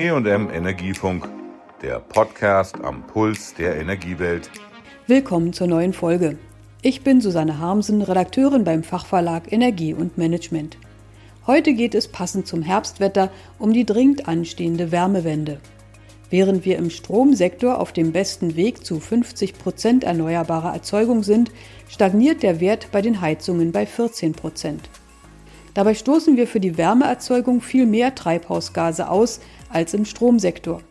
EM Energiefunk, der Podcast am Puls der Energiewelt. Willkommen zur neuen Folge. Ich bin Susanne Harmsen, Redakteurin beim Fachverlag Energie und Management. Heute geht es passend zum Herbstwetter um die dringend anstehende Wärmewende. Während wir im Stromsektor auf dem besten Weg zu 50 Prozent erneuerbarer Erzeugung sind, stagniert der Wert bei den Heizungen bei 14 Prozent. Dabei stoßen wir für die Wärmeerzeugung viel mehr Treibhausgase aus als im Stromsektor.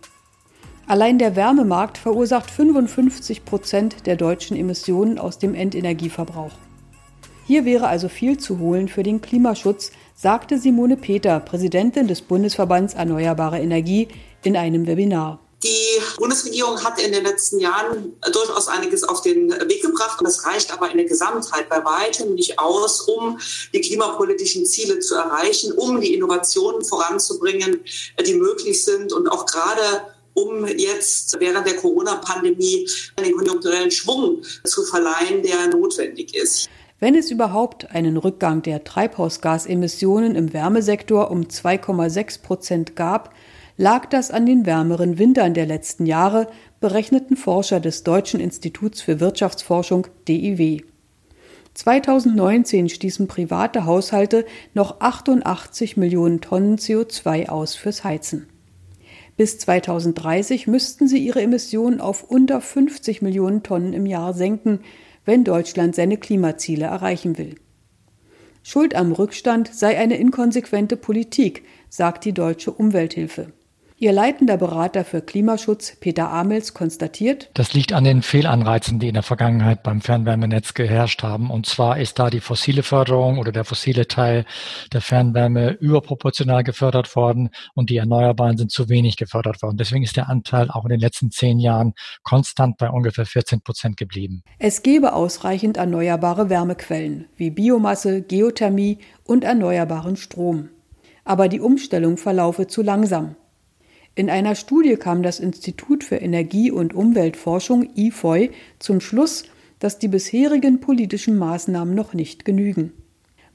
Allein der Wärmemarkt verursacht 55 Prozent der deutschen Emissionen aus dem Endenergieverbrauch. Hier wäre also viel zu holen für den Klimaschutz, sagte Simone Peter, Präsidentin des Bundesverbands Erneuerbare Energie, in einem Webinar. Die Bundesregierung hat in den letzten Jahren durchaus einiges auf den Weg gebracht. Das reicht aber in der Gesamtheit bei weitem nicht aus, um die klimapolitischen Ziele zu erreichen, um die Innovationen voranzubringen, die möglich sind und auch gerade um jetzt während der Corona-Pandemie einen konjunkturellen Schwung zu verleihen, der notwendig ist. Wenn es überhaupt einen Rückgang der Treibhausgasemissionen im Wärmesektor um 2,6 Prozent gab, lag das an den wärmeren Wintern der letzten Jahre, berechneten Forscher des Deutschen Instituts für Wirtschaftsforschung DIW. 2019 stießen private Haushalte noch 88 Millionen Tonnen CO2 aus fürs Heizen. Bis 2030 müssten sie ihre Emissionen auf unter 50 Millionen Tonnen im Jahr senken, wenn Deutschland seine Klimaziele erreichen will. Schuld am Rückstand sei eine inkonsequente Politik, sagt die deutsche Umwelthilfe. Ihr leitender Berater für Klimaschutz, Peter Amels, konstatiert, das liegt an den Fehlanreizen, die in der Vergangenheit beim Fernwärmenetz geherrscht haben. Und zwar ist da die fossile Förderung oder der fossile Teil der Fernwärme überproportional gefördert worden und die Erneuerbaren sind zu wenig gefördert worden. Deswegen ist der Anteil auch in den letzten zehn Jahren konstant bei ungefähr 14 Prozent geblieben. Es gebe ausreichend erneuerbare Wärmequellen wie Biomasse, Geothermie und erneuerbaren Strom. Aber die Umstellung verlaufe zu langsam. In einer Studie kam das Institut für Energie- und Umweltforschung IFOI zum Schluss, dass die bisherigen politischen Maßnahmen noch nicht genügen.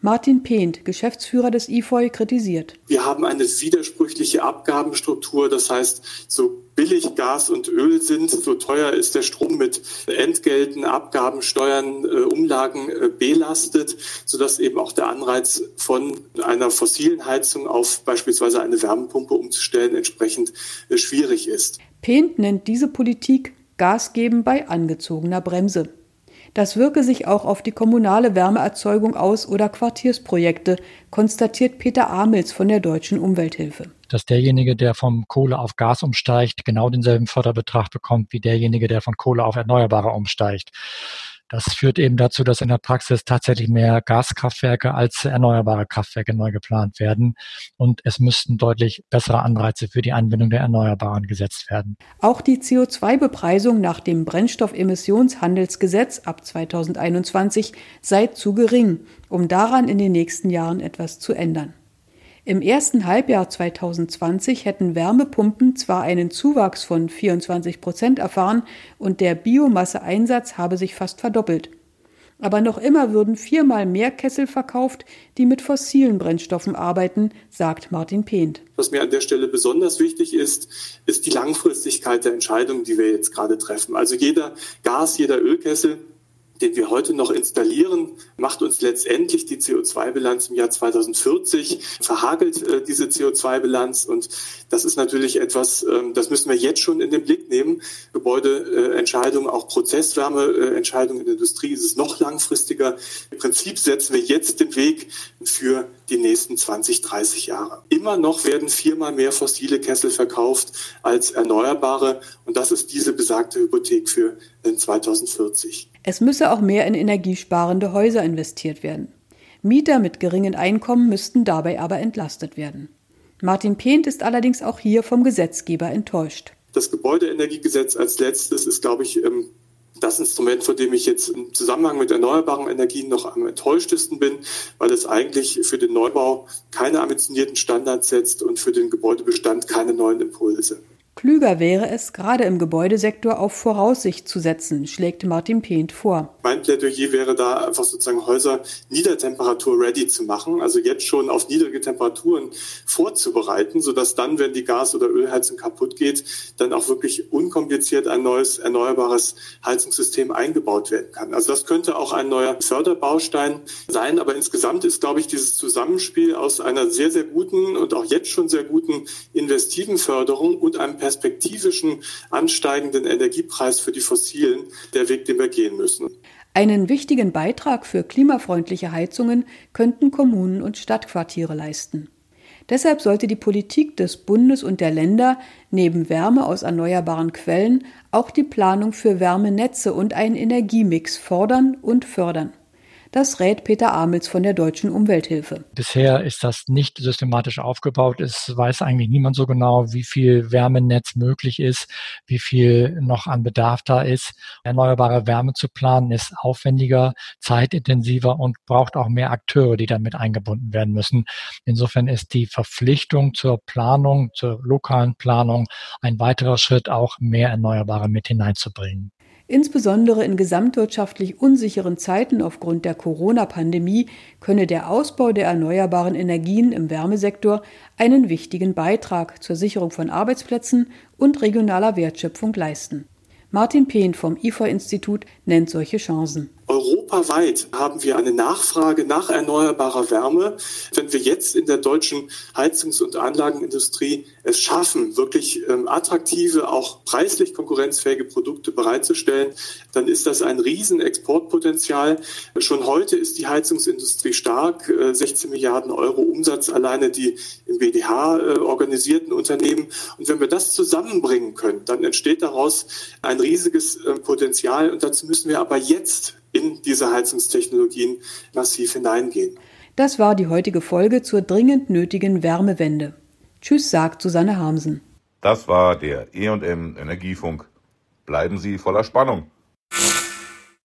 Martin Pehnt, Geschäftsführer des IFOI, kritisiert. Wir haben eine widersprüchliche Abgabenstruktur. Das heißt, so billig Gas und Öl sind, so teuer ist der Strom mit Entgelten, Abgaben, Steuern, äh, Umlagen äh, belastet, sodass eben auch der Anreiz von einer fossilen Heizung auf beispielsweise eine Wärmepumpe umzustellen entsprechend äh, schwierig ist. Pehnt nennt diese Politik Gas geben bei angezogener Bremse. Das wirke sich auch auf die kommunale Wärmeerzeugung aus oder Quartiersprojekte, konstatiert Peter Amels von der Deutschen Umwelthilfe. Dass derjenige, der vom Kohle auf Gas umsteigt, genau denselben Förderbetrag bekommt wie derjenige, der von Kohle auf Erneuerbare umsteigt. Das führt eben dazu, dass in der Praxis tatsächlich mehr Gaskraftwerke als erneuerbare Kraftwerke neu geplant werden. Und es müssten deutlich bessere Anreize für die Anwendung der Erneuerbaren gesetzt werden. Auch die CO2-Bepreisung nach dem Brennstoffemissionshandelsgesetz ab 2021 sei zu gering, um daran in den nächsten Jahren etwas zu ändern. Im ersten Halbjahr 2020 hätten Wärmepumpen zwar einen Zuwachs von 24 Prozent erfahren und der Biomasseeinsatz habe sich fast verdoppelt. Aber noch immer würden viermal mehr Kessel verkauft, die mit fossilen Brennstoffen arbeiten, sagt Martin Pehnt. Was mir an der Stelle besonders wichtig ist, ist die Langfristigkeit der Entscheidungen, die wir jetzt gerade treffen. Also jeder Gas, jeder Ölkessel den wir heute noch installieren, macht uns letztendlich die CO2-Bilanz im Jahr 2040, verhagelt äh, diese CO2-Bilanz. Und das ist natürlich etwas, ähm, das müssen wir jetzt schon in den Blick nehmen. Gebäudeentscheidungen, auch Prozesswärmeentscheidungen in der Industrie ist es noch langfristiger. Im Prinzip setzen wir jetzt den Weg für die nächsten 20, 30 Jahre. Immer noch werden viermal mehr fossile Kessel verkauft als erneuerbare. Und das ist diese besagte Hypothek für 2040. Es müsse auch mehr in energiesparende Häuser investiert werden. Mieter mit geringen Einkommen müssten dabei aber entlastet werden. Martin Pehnt ist allerdings auch hier vom Gesetzgeber enttäuscht. Das Gebäudeenergiegesetz als letztes ist, glaube ich, ähm, das Instrument, von dem ich jetzt im Zusammenhang mit erneuerbaren Energien noch am enttäuschtesten bin, weil es eigentlich für den Neubau keine ambitionierten Standards setzt und für den Gebäudebestand keine neuen Impulse. Klüger wäre es, gerade im Gebäudesektor auf Voraussicht zu setzen, schlägt Martin Pehnt vor. Mein Plädoyer wäre da einfach sozusagen Häuser Niedertemperatur ready zu machen, also jetzt schon auf niedrige Temperaturen vorzubereiten, sodass dann, wenn die Gas- oder Ölheizung kaputt geht, dann auch wirklich unkompliziert ein neues erneuerbares Heizungssystem eingebaut werden kann. Also das könnte auch ein neuer Förderbaustein sein, aber insgesamt ist, glaube ich, dieses Zusammenspiel aus einer sehr, sehr guten und auch jetzt schon sehr guten investiven Förderung und einem perspektivischen ansteigenden Energiepreis für die Fossilen der Weg, den wir gehen müssen. Einen wichtigen Beitrag für klimafreundliche Heizungen könnten Kommunen und Stadtquartiere leisten. Deshalb sollte die Politik des Bundes und der Länder neben Wärme aus erneuerbaren Quellen auch die Planung für Wärmenetze und einen Energiemix fordern und fördern. Das rät Peter Amels von der Deutschen Umwelthilfe. Bisher ist das nicht systematisch aufgebaut. Es weiß eigentlich niemand so genau, wie viel Wärmenetz möglich ist, wie viel noch an Bedarf da ist. Erneuerbare Wärme zu planen ist aufwendiger, zeitintensiver und braucht auch mehr Akteure, die damit eingebunden werden müssen. Insofern ist die Verpflichtung zur Planung, zur lokalen Planung ein weiterer Schritt, auch mehr Erneuerbare mit hineinzubringen. Insbesondere in gesamtwirtschaftlich unsicheren Zeiten aufgrund der Corona-Pandemie könne der Ausbau der erneuerbaren Energien im Wärmesektor einen wichtigen Beitrag zur Sicherung von Arbeitsplätzen und regionaler Wertschöpfung leisten. Martin Pehn vom IFA-Institut nennt solche Chancen. Europaweit haben wir eine Nachfrage nach erneuerbarer Wärme. Wenn wir jetzt in der deutschen Heizungs- und Anlagenindustrie es schaffen, wirklich ähm, attraktive, auch preislich konkurrenzfähige Produkte bereitzustellen, dann ist das ein Riesenexportpotenzial. Schon heute ist die Heizungsindustrie stark, äh, 16 Milliarden Euro Umsatz alleine die im BDH äh, organisierten Unternehmen. Und wenn wir das zusammenbringen können, dann entsteht daraus ein riesiges äh, Potenzial. Und dazu müssen wir aber jetzt in diese Heizungstechnologien massiv hineingehen. Das war die heutige Folge zur dringend nötigen Wärmewende. Tschüss, sagt Susanne Harmsen. Das war der E&M Energiefunk. Bleiben Sie voller Spannung.